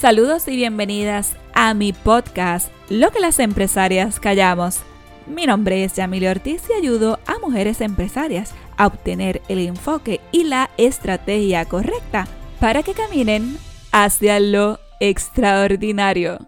Saludos y bienvenidas a mi podcast, Lo que las empresarias callamos. Mi nombre es Yamile Ortiz y ayudo a mujeres empresarias a obtener el enfoque y la estrategia correcta para que caminen hacia lo extraordinario.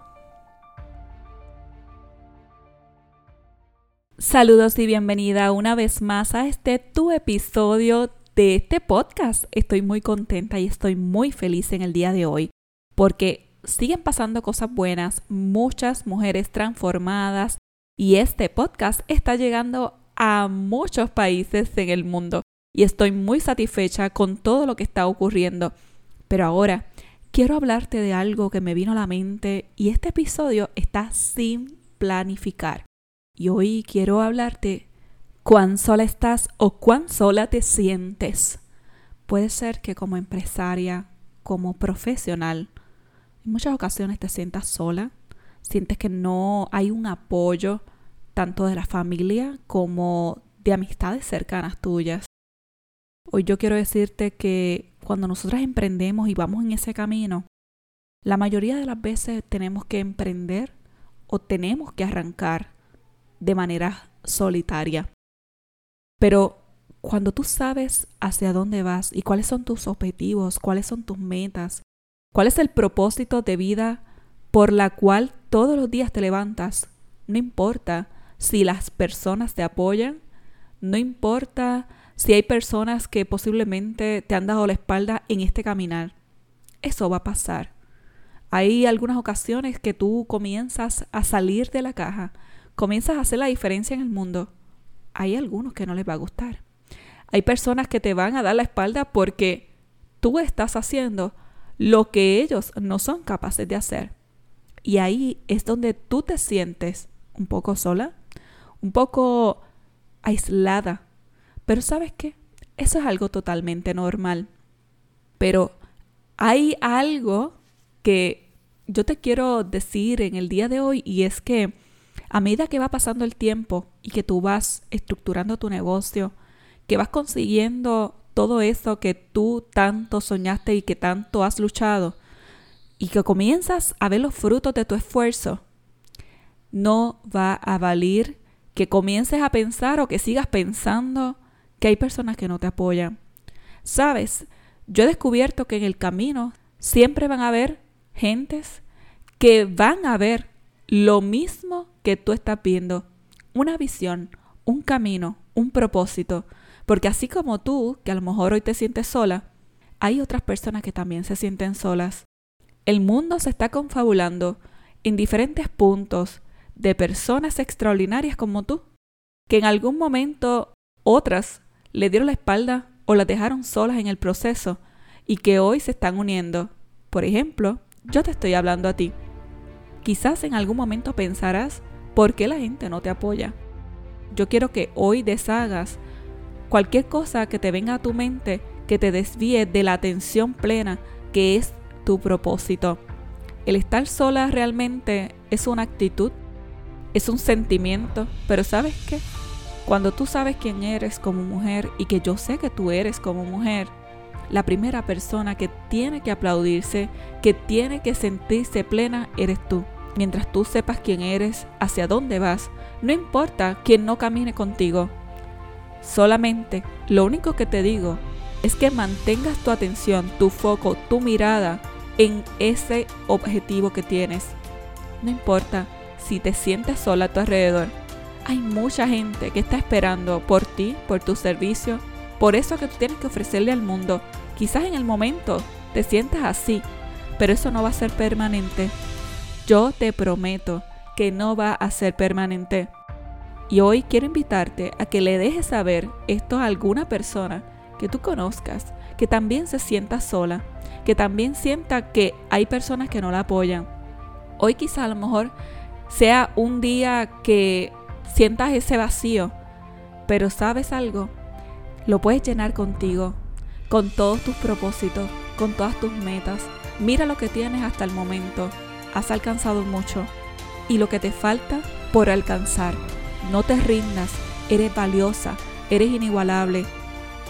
Saludos y bienvenida una vez más a este tu episodio de este podcast. Estoy muy contenta y estoy muy feliz en el día de hoy porque siguen pasando cosas buenas, muchas mujeres transformadas y este podcast está llegando a muchos países en el mundo y estoy muy satisfecha con todo lo que está ocurriendo. Pero ahora quiero hablarte de algo que me vino a la mente y este episodio está sin planificar. Y hoy quiero hablarte cuán sola estás o cuán sola te sientes. Puede ser que como empresaria, como profesional, en muchas ocasiones te sientas sola, sientes que no hay un apoyo tanto de la familia como de amistades cercanas tuyas. Hoy yo quiero decirte que cuando nosotras emprendemos y vamos en ese camino, la mayoría de las veces tenemos que emprender o tenemos que arrancar de manera solitaria. Pero cuando tú sabes hacia dónde vas y cuáles son tus objetivos, cuáles son tus metas, cuál es el propósito de vida por la cual todos los días te levantas, no importa si las personas te apoyan, no importa si hay personas que posiblemente te han dado la espalda en este caminar. Eso va a pasar. Hay algunas ocasiones que tú comienzas a salir de la caja, comienzas a hacer la diferencia en el mundo. Hay algunos que no les va a gustar. Hay personas que te van a dar la espalda porque tú estás haciendo lo que ellos no son capaces de hacer. Y ahí es donde tú te sientes un poco sola, un poco aislada. Pero sabes qué? Eso es algo totalmente normal. Pero hay algo que yo te quiero decir en el día de hoy y es que a medida que va pasando el tiempo y que tú vas estructurando tu negocio, que vas consiguiendo todo eso que tú tanto soñaste y que tanto has luchado, y que comienzas a ver los frutos de tu esfuerzo, no va a valer que comiences a pensar o que sigas pensando que hay personas que no te apoyan. Sabes, yo he descubierto que en el camino siempre van a haber gentes que van a ver lo mismo que tú estás viendo, una visión, un camino, un propósito, porque así como tú, que a lo mejor hoy te sientes sola, hay otras personas que también se sienten solas. El mundo se está confabulando en diferentes puntos de personas extraordinarias como tú, que en algún momento otras le dieron la espalda o las dejaron solas en el proceso y que hoy se están uniendo. Por ejemplo, yo te estoy hablando a ti. Quizás en algún momento pensarás, ¿por qué la gente no te apoya? Yo quiero que hoy deshagas cualquier cosa que te venga a tu mente que te desvíe de la atención plena que es tu propósito. El estar sola realmente es una actitud es un sentimiento, pero ¿sabes qué? Cuando tú sabes quién eres como mujer y que yo sé que tú eres como mujer, la primera persona que tiene que aplaudirse, que tiene que sentirse plena, eres tú. Mientras tú sepas quién eres, hacia dónde vas, no importa quién no camine contigo. Solamente lo único que te digo es que mantengas tu atención, tu foco, tu mirada en ese objetivo que tienes. No importa si te sientes sola a tu alrededor. Hay mucha gente que está esperando por ti, por tu servicio, por eso que tú tienes que ofrecerle al mundo. Quizás en el momento te sientas así, pero eso no va a ser permanente. Yo te prometo que no va a ser permanente. Y hoy quiero invitarte a que le dejes saber esto a alguna persona que tú conozcas, que también se sienta sola, que también sienta que hay personas que no la apoyan. Hoy quizá a lo mejor sea un día que sientas ese vacío, pero sabes algo, lo puedes llenar contigo, con todos tus propósitos, con todas tus metas. Mira lo que tienes hasta el momento, has alcanzado mucho y lo que te falta por alcanzar. No te rindas, eres valiosa, eres inigualable.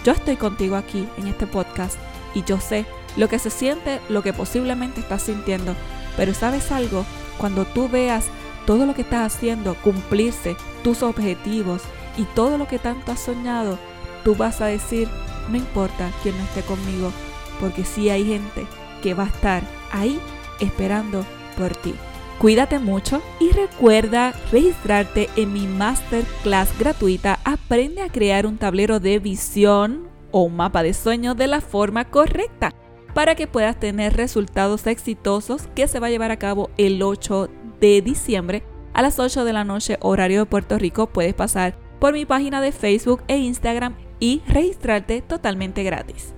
Yo estoy contigo aquí en este podcast y yo sé lo que se siente, lo que posiblemente estás sintiendo. Pero sabes algo, cuando tú veas todo lo que estás haciendo cumplirse, tus objetivos y todo lo que tanto has soñado, tú vas a decir, no importa quién no esté conmigo, porque sí hay gente que va a estar ahí esperando por ti. Cuídate mucho y recuerda registrarte en mi masterclass gratuita Aprende a crear un tablero de visión o un mapa de sueños de la forma correcta para que puedas tener resultados exitosos que se va a llevar a cabo el 8 de diciembre a las 8 de la noche horario de Puerto Rico. Puedes pasar por mi página de Facebook e Instagram y registrarte totalmente gratis.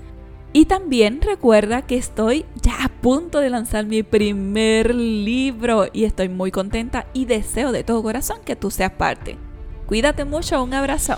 Y también recuerda que estoy ya a punto de lanzar mi primer libro y estoy muy contenta y deseo de todo corazón que tú seas parte. Cuídate mucho, un abrazo.